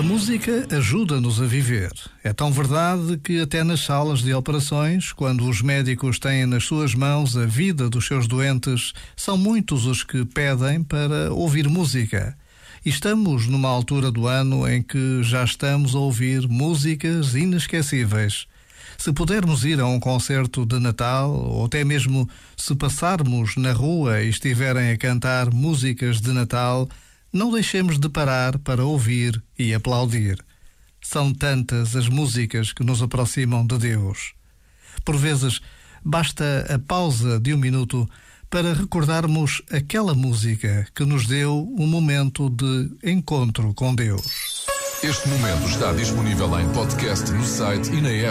música ajuda-nos a viver. É tão verdade que, até nas salas de operações, quando os médicos têm nas suas mãos a vida dos seus doentes, são muitos os que pedem para ouvir música. Estamos numa altura do ano em que já estamos a ouvir músicas inesquecíveis. Se pudermos ir a um concerto de Natal, ou até mesmo se passarmos na rua e estiverem a cantar músicas de Natal, não deixemos de parar para ouvir e aplaudir. São tantas as músicas que nos aproximam de Deus. Por vezes, basta a pausa de um minuto para recordarmos aquela música que nos deu um momento de encontro com Deus. Este momento está disponível em podcast no site e na app.